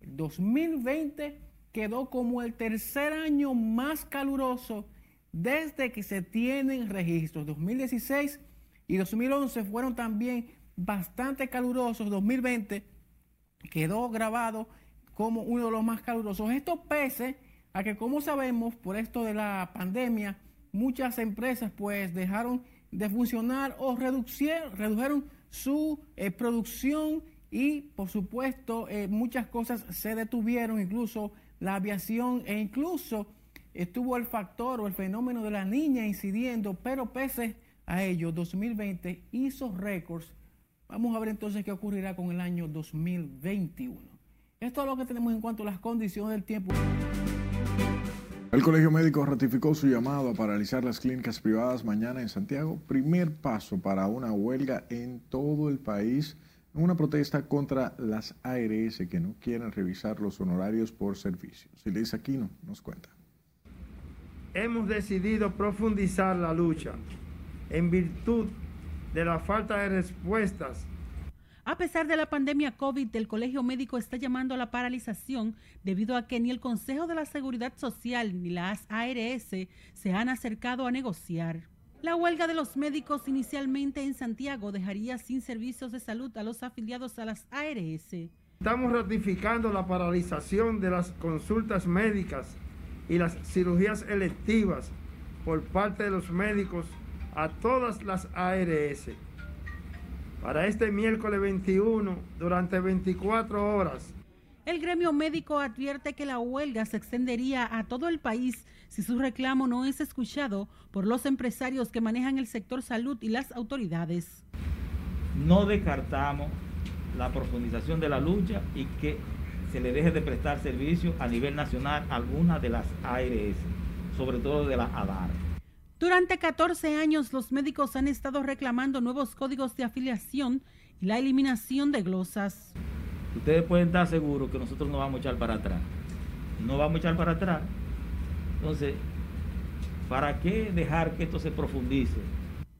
el 2020 quedó como el tercer año más caluroso desde que se tienen registros. 2016 y 2011 fueron también bastante calurosos. 2020 quedó grabado como uno de los más calurosos. Esto pese a que, como sabemos, por esto de la pandemia, muchas empresas pues dejaron de funcionar o redujeron su eh, producción y, por supuesto, eh, muchas cosas se detuvieron, incluso la aviación e incluso estuvo el factor o el fenómeno de la niña incidiendo, pero pese a ello, 2020 hizo récords. Vamos a ver entonces qué ocurrirá con el año 2021. Esto es lo que tenemos en cuanto a las condiciones del tiempo. El Colegio Médico ratificó su llamado a paralizar las clínicas privadas mañana en Santiago, primer paso para una huelga en todo el país, una protesta contra las ARS que no quieren revisar los honorarios por servicio. Silvia Aquino nos cuenta hemos decidido profundizar la lucha en virtud de la falta de respuestas. A pesar de la pandemia COVID, el Colegio Médico está llamando a la paralización debido a que ni el Consejo de la Seguridad Social ni las ARS se han acercado a negociar. La huelga de los médicos inicialmente en Santiago dejaría sin servicios de salud a los afiliados a las ARS. Estamos ratificando la paralización de las consultas médicas y las cirugías electivas por parte de los médicos a todas las ARS. Para este miércoles 21, durante 24 horas, el gremio médico advierte que la huelga se extendería a todo el país si su reclamo no es escuchado por los empresarios que manejan el sector salud y las autoridades. No descartamos la profundización de la lucha y que se le deje de prestar servicio a nivel nacional a algunas de las ARS, sobre todo de la ADAR. Durante 14 años los médicos han estado reclamando nuevos códigos de afiliación y la eliminación de glosas ustedes pueden estar seguros que nosotros no vamos a echar para atrás. No vamos a echar para atrás. Entonces, ¿para qué dejar que esto se profundice?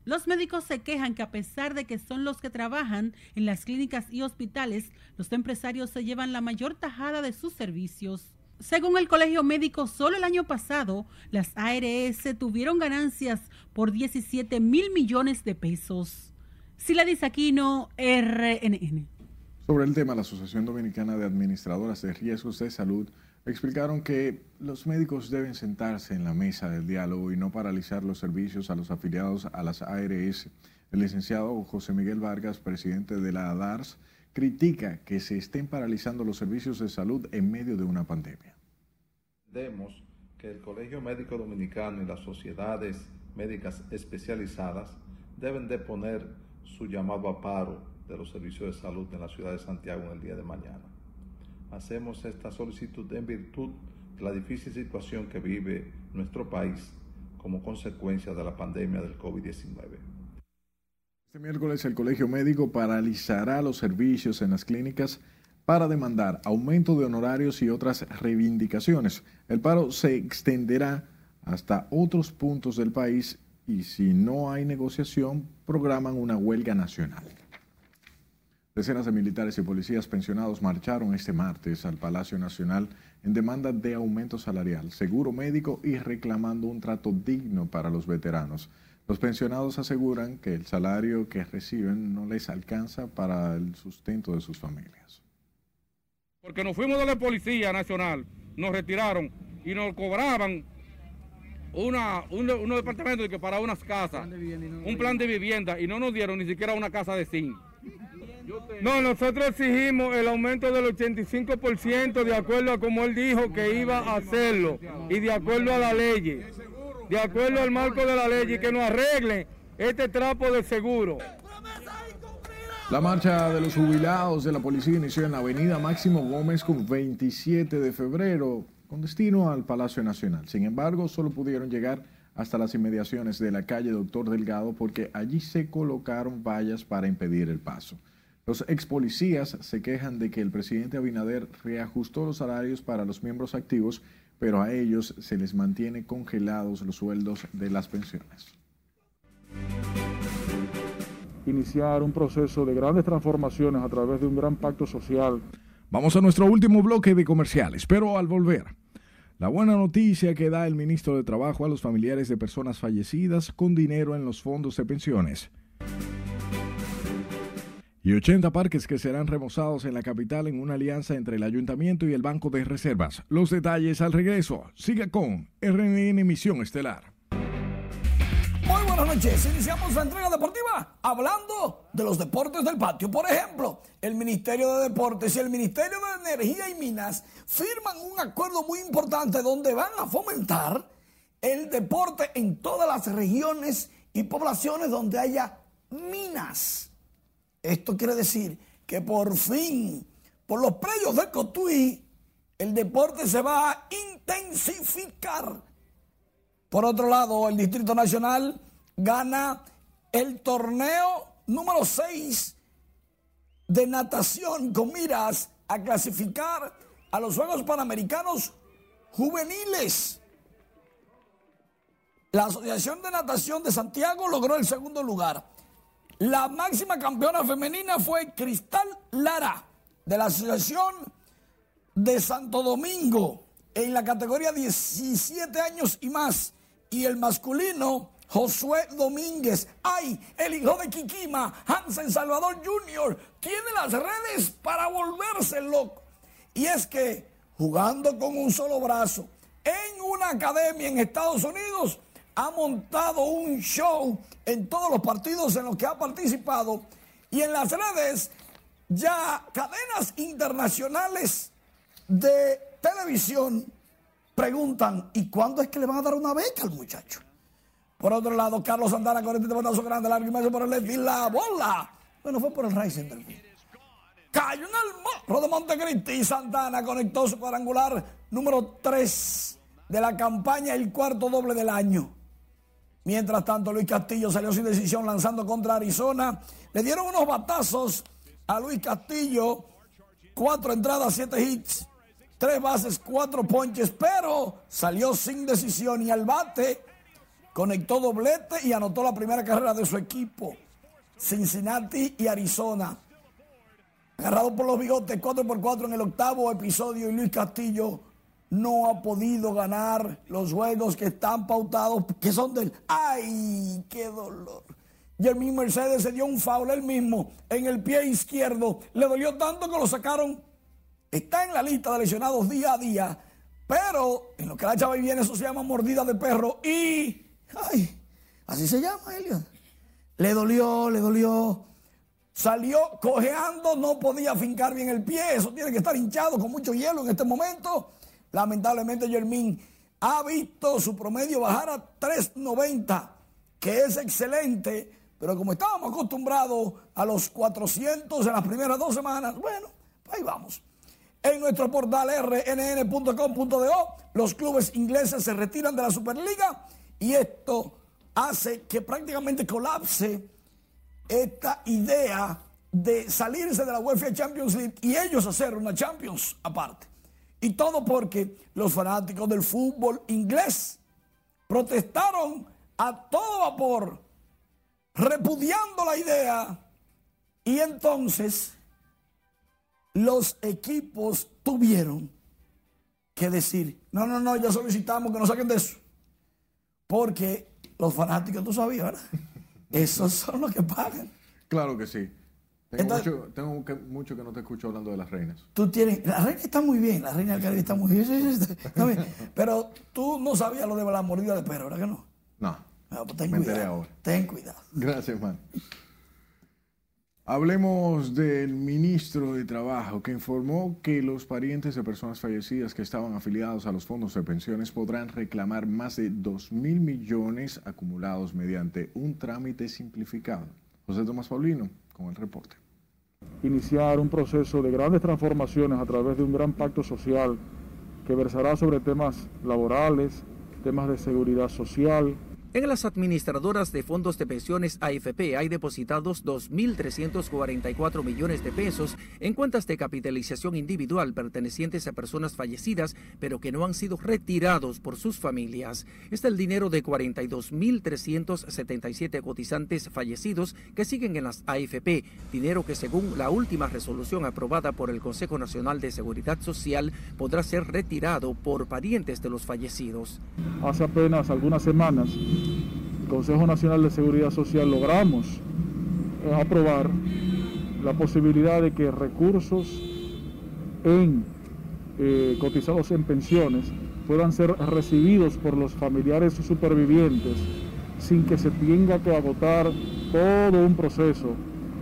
Los médicos se quejan que a pesar de que son los que trabajan en las clínicas y hospitales, los empresarios se llevan la mayor tajada de sus servicios. Según el Colegio Médico, solo el año pasado las ARS tuvieron ganancias por 17 mil millones de pesos. Sila Aquino, RNN. Sobre el tema, la Asociación Dominicana de Administradoras de Riesgos de Salud explicaron que los médicos deben sentarse en la mesa del diálogo y no paralizar los servicios a los afiliados a las ARS. El licenciado José Miguel Vargas, presidente de la ADARS, critica que se estén paralizando los servicios de salud en medio de una pandemia. Vemos que el Colegio Médico Dominicano y las sociedades médicas especializadas deben de poner su llamado a paro de los servicios de salud en la ciudad de Santiago en el día de mañana. Hacemos esta solicitud en virtud de la difícil situación que vive nuestro país como consecuencia de la pandemia del COVID-19. Este miércoles el Colegio Médico paralizará los servicios en las clínicas para demandar aumento de honorarios y otras reivindicaciones. El paro se extenderá hasta otros puntos del país y si no hay negociación, programan una huelga nacional. Decenas de militares y policías pensionados marcharon este martes al Palacio Nacional en demanda de aumento salarial, seguro médico y reclamando un trato digno para los veteranos. Los pensionados aseguran que el salario que reciben no les alcanza para el sustento de sus familias. Porque nos fuimos de la Policía Nacional, nos retiraron y nos cobraban una, un, unos departamentos que para unas casas, un plan de vivienda y no nos dieron ni siquiera una casa de zinc. No, nosotros exigimos el aumento del 85% de acuerdo a como él dijo que iba a hacerlo y de acuerdo a la ley, de acuerdo al marco de la ley y que nos arregle este trapo de seguro. La marcha de los jubilados de la policía inició en la avenida Máximo Gómez con 27 de febrero con destino al Palacio Nacional. Sin embargo, solo pudieron llegar hasta las inmediaciones de la calle Doctor Delgado porque allí se colocaron vallas para impedir el paso. Los ex policías se quejan de que el presidente Abinader reajustó los salarios para los miembros activos, pero a ellos se les mantiene congelados los sueldos de las pensiones. Iniciar un proceso de grandes transformaciones a través de un gran pacto social. Vamos a nuestro último bloque de comerciales, pero al volver. La buena noticia que da el ministro de Trabajo a los familiares de personas fallecidas con dinero en los fondos de pensiones y 80 parques que serán remozados en la capital en una alianza entre el ayuntamiento y el Banco de Reservas. Los detalles al regreso. Siga con RNN Misión Estelar. Muy buenas noches. Iniciamos la entrega deportiva hablando de los deportes del patio. Por ejemplo, el Ministerio de Deportes y el Ministerio de Energía y Minas firman un acuerdo muy importante donde van a fomentar el deporte en todas las regiones y poblaciones donde haya minas. Esto quiere decir que por fin, por los predios de Cotuí, el deporte se va a intensificar. Por otro lado, el Distrito Nacional gana el torneo número 6 de natación con miras a clasificar a los Juegos Panamericanos Juveniles. La Asociación de Natación de Santiago logró el segundo lugar. La máxima campeona femenina fue Cristal Lara, de la Asociación de Santo Domingo, en la categoría 17 años y más. Y el masculino, Josué Domínguez. Ay, el hijo de Kikima, Hansen Salvador Jr., tiene las redes para volverse loco. Y es que jugando con un solo brazo en una academia en Estados Unidos, ha montado un show en todos los partidos en los que ha participado y en las redes ya cadenas internacionales de televisión preguntan, ¿y cuándo es que le van a dar una beca al muchacho? Por otro lado, Carlos Santana con este batazo grande, largo y por el left la bola. Bueno, fue por el right center Cayó en el morro de Montecristi. Santana conectó su cuadrangular número 3 de la campaña, el cuarto doble del año. Mientras tanto, Luis Castillo salió sin decisión lanzando contra Arizona. Le dieron unos batazos a Luis Castillo. Cuatro entradas, siete hits, tres bases, cuatro ponches, pero salió sin decisión y al bate conectó doblete y anotó la primera carrera de su equipo. Cincinnati y Arizona. Agarrado por los bigotes 4 por 4 en el octavo episodio y Luis Castillo no ha podido ganar los juegos que están pautados, que son del... ¡Ay, qué dolor! Jermín Mercedes se dio un foul él mismo en el pie izquierdo. Le dolió tanto que lo sacaron. Está en la lista de lesionados día a día. Pero en lo que la chava viene, eso se llama mordida de perro. Y. ¡Ay! Así se llama, Elliot. Le dolió, le dolió. Salió cojeando, no podía fincar bien el pie. Eso tiene que estar hinchado con mucho hielo en este momento. Lamentablemente Germín ha visto su promedio bajar a 3.90, que es excelente, pero como estábamos acostumbrados a los 400 en las primeras dos semanas, bueno, ahí vamos. En nuestro portal rnn.com.do, los clubes ingleses se retiran de la Superliga y esto hace que prácticamente colapse esta idea de salirse de la UEFA Champions League y ellos hacer una Champions aparte. Y todo porque los fanáticos del fútbol inglés protestaron a todo vapor, repudiando la idea. Y entonces los equipos tuvieron que decir, no, no, no, ya solicitamos que nos saquen de eso. Porque los fanáticos, tú sabías, ¿verdad? Esos son los que pagan. Claro que sí. Tengo, mucho, tengo que, mucho, que no te escucho hablando de las reinas. Tú tienes, la reina está muy bien, la reina del Caribe está muy bien, está bien, Pero tú no sabías lo de la mordida de perro, ¿verdad que no? No. no pues ten me cuidado. ahora. Ten cuidado. Gracias, man. Hablemos del ministro de Trabajo que informó que los parientes de personas fallecidas que estaban afiliados a los fondos de pensiones podrán reclamar más de 2 mil millones acumulados mediante un trámite simplificado. José Tomás Paulino con el reporte iniciar un proceso de grandes transformaciones a través de un gran pacto social que versará sobre temas laborales, temas de seguridad social, en las administradoras de fondos de pensiones AFP hay depositados 2.344 millones de pesos en cuentas de capitalización individual pertenecientes a personas fallecidas, pero que no han sido retirados por sus familias. Está el dinero de 42.377 cotizantes fallecidos que siguen en las AFP, dinero que según la última resolución aprobada por el Consejo Nacional de Seguridad Social podrá ser retirado por parientes de los fallecidos. Hace apenas algunas semanas el Consejo Nacional de Seguridad Social logramos eh, aprobar la posibilidad de que recursos en eh, cotizados en pensiones puedan ser recibidos por los familiares supervivientes sin que se tenga que agotar todo un proceso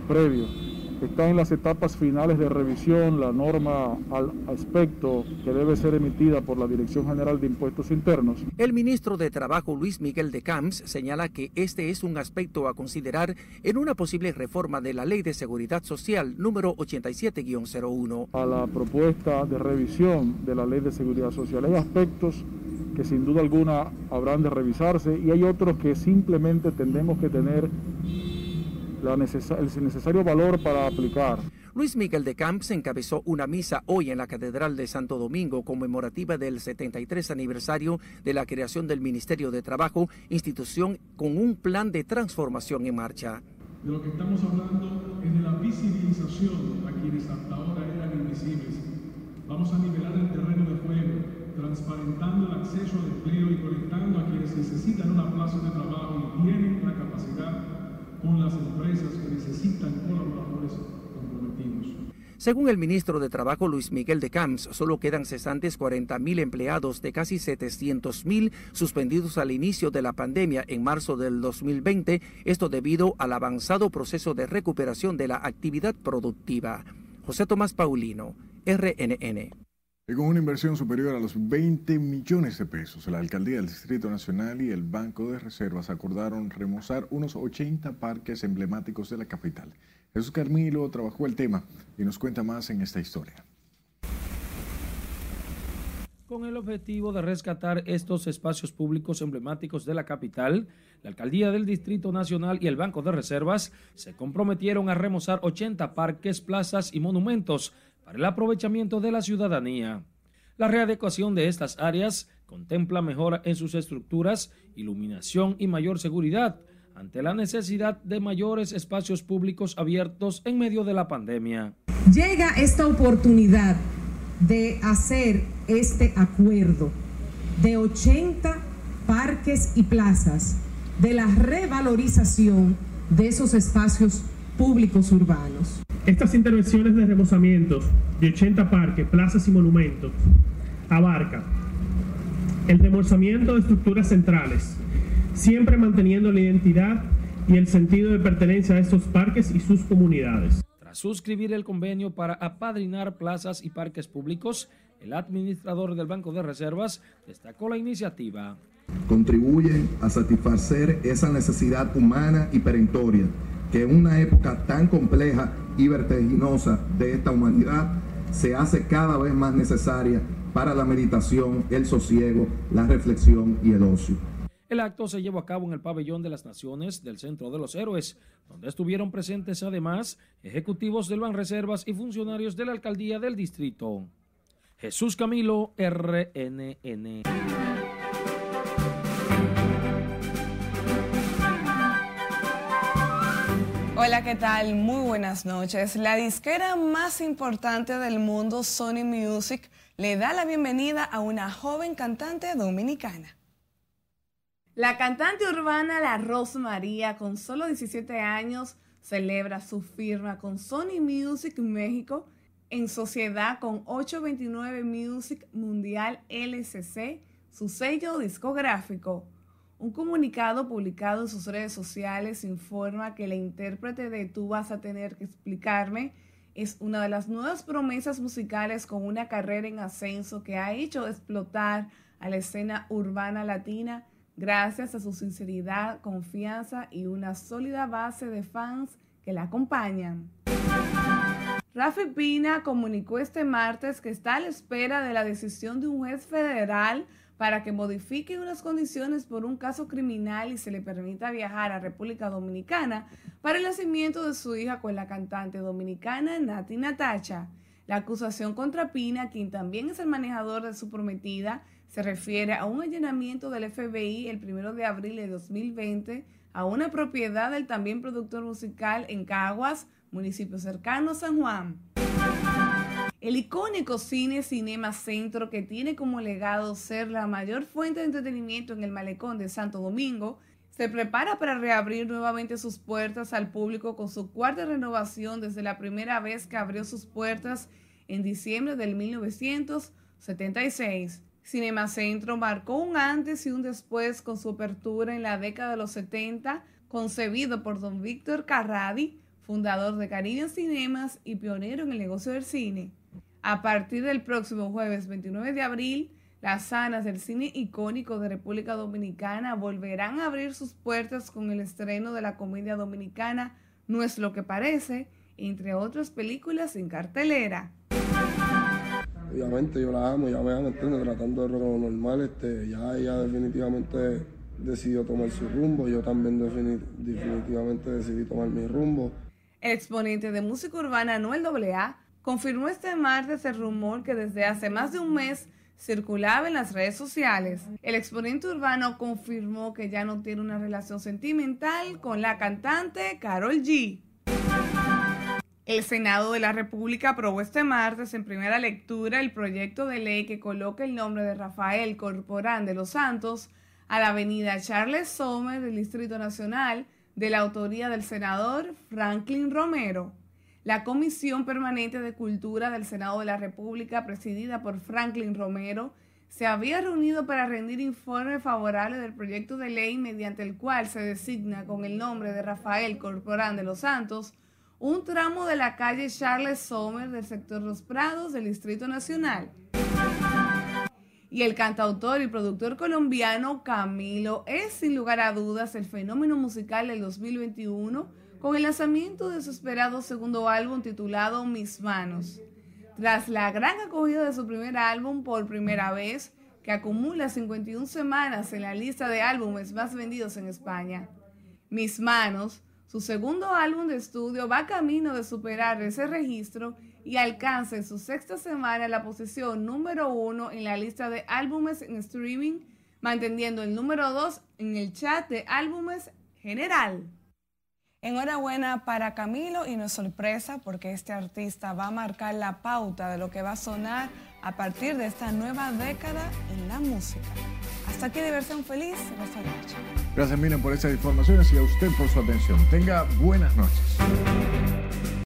previo está en las etapas finales de revisión la norma al aspecto que debe ser emitida por la Dirección General de Impuestos Internos. El ministro de Trabajo Luis Miguel de Camps señala que este es un aspecto a considerar en una posible reforma de la Ley de Seguridad Social número 87-01. A la propuesta de revisión de la Ley de Seguridad Social hay aspectos que sin duda alguna habrán de revisarse y hay otros que simplemente tendremos que tener el necesario valor para aplicar. Luis Miguel de Camps encabezó una misa hoy en la Catedral de Santo Domingo conmemorativa del 73 aniversario de la creación del Ministerio de Trabajo, institución con un plan de transformación en marcha. De lo que estamos hablando es de la visibilización a quienes hasta ahora eran invisibles. Vamos a nivelar el terreno de juego transparentando el acceso al empleo y conectando a quienes necesitan una plaza de trabajo y tienen la capacidad con las empresas que necesitan colaboradores comprometidos. Según el ministro de Trabajo Luis Miguel de Camps, solo quedan cesantes 40.000 empleados de casi 700.000 suspendidos al inicio de la pandemia en marzo del 2020, esto debido al avanzado proceso de recuperación de la actividad productiva. José Tomás Paulino, RNN. Y con una inversión superior a los 20 millones de pesos, la Alcaldía del Distrito Nacional y el Banco de Reservas acordaron remozar unos 80 parques emblemáticos de la capital. Jesús Carmilo trabajó el tema y nos cuenta más en esta historia. Con el objetivo de rescatar estos espacios públicos emblemáticos de la capital, la Alcaldía del Distrito Nacional y el Banco de Reservas se comprometieron a remozar 80 parques, plazas y monumentos el aprovechamiento de la ciudadanía. La readecuación de estas áreas contempla mejora en sus estructuras, iluminación y mayor seguridad, ante la necesidad de mayores espacios públicos abiertos en medio de la pandemia. Llega esta oportunidad de hacer este acuerdo de 80 parques y plazas de la revalorización de esos espacios públicos urbanos. Estas intervenciones de remozamientos de 80 parques, plazas y monumentos abarcan el remozamiento de estructuras centrales, siempre manteniendo la identidad y el sentido de pertenencia a estos parques y sus comunidades. Tras suscribir el convenio para apadrinar plazas y parques públicos, el administrador del Banco de Reservas destacó la iniciativa. Contribuyen a satisfacer esa necesidad humana y perentoria que en una época tan compleja y de esta humanidad se hace cada vez más necesaria para la meditación, el sosiego, la reflexión y el ocio. El acto se llevó a cabo en el Pabellón de las Naciones del Centro de los Héroes, donde estuvieron presentes además ejecutivos del Banreservas y funcionarios de la Alcaldía del Distrito. Jesús Camilo, RNN. Hola, ¿qué tal? Muy buenas noches. La disquera más importante del mundo, Sony Music, le da la bienvenida a una joven cantante dominicana. La cantante urbana La Rosa María, con solo 17 años, celebra su firma con Sony Music México en sociedad con 829 Music Mundial LCC, su sello discográfico. Un comunicado publicado en sus redes sociales informa que la intérprete de Tú vas a tener que explicarme es una de las nuevas promesas musicales con una carrera en ascenso que ha hecho explotar a la escena urbana latina gracias a su sinceridad, confianza y una sólida base de fans que la acompañan. Rafi Pina comunicó este martes que está a la espera de la decisión de un juez federal para que modifique unas condiciones por un caso criminal y se le permita viajar a República Dominicana para el nacimiento de su hija con la cantante dominicana Nati Natacha. La acusación contra Pina, quien también es el manejador de su prometida, se refiere a un allanamiento del FBI el 1 de abril de 2020 a una propiedad del también productor musical en Caguas, municipio cercano a San Juan. El icónico cine Cinema Centro, que tiene como legado ser la mayor fuente de entretenimiento en el malecón de Santo Domingo, se prepara para reabrir nuevamente sus puertas al público con su cuarta renovación desde la primera vez que abrió sus puertas en diciembre del 1976. Cinema Centro marcó un antes y un después con su apertura en la década de los 70, concebido por don Víctor Carradi, fundador de Caribbean Cinemas y pionero en el negocio del cine. A partir del próximo jueves 29 de abril, las salas del cine icónico de República Dominicana volverán a abrir sus puertas con el estreno de la comedia dominicana No es lo que parece, entre otras películas en cartelera. Obviamente yo la amo, ya me han entendido tratando de lo normal, este, ya ella definitivamente decidió tomar su rumbo, yo también definitivamente decidí tomar mi rumbo. El exponente de música urbana Noel AA confirmó este martes el rumor que desde hace más de un mes circulaba en las redes sociales. El exponente urbano confirmó que ya no tiene una relación sentimental con la cantante Carol G. El Senado de la República aprobó este martes en primera lectura el proyecto de ley que coloca el nombre de Rafael Corporán de los Santos a la avenida Charles Sommer del Distrito Nacional de la autoría del senador Franklin Romero. La Comisión Permanente de Cultura del Senado de la República, presidida por Franklin Romero, se había reunido para rendir informe favorable del proyecto de ley mediante el cual se designa con el nombre de Rafael Corporán de los Santos un tramo de la calle Charles Sommer del sector Los Prados del Distrito Nacional. Y el cantautor y productor colombiano Camilo es sin lugar a dudas el fenómeno musical del 2021 con el lanzamiento de su esperado segundo álbum titulado Mis Manos. Tras la gran acogida de su primer álbum por primera vez, que acumula 51 semanas en la lista de álbumes más vendidos en España. Mis Manos, su segundo álbum de estudio, va camino de superar ese registro y alcanza en su sexta semana la posición número uno en la lista de álbumes en streaming, manteniendo el número dos en el chat de álbumes general. Enhorabuena para Camilo y no es sorpresa porque este artista va a marcar la pauta de lo que va a sonar a partir de esta nueva década en la música. Hasta aquí diversión feliz. Gracias Miren por estas informaciones y a usted por su atención. Tenga buenas noches.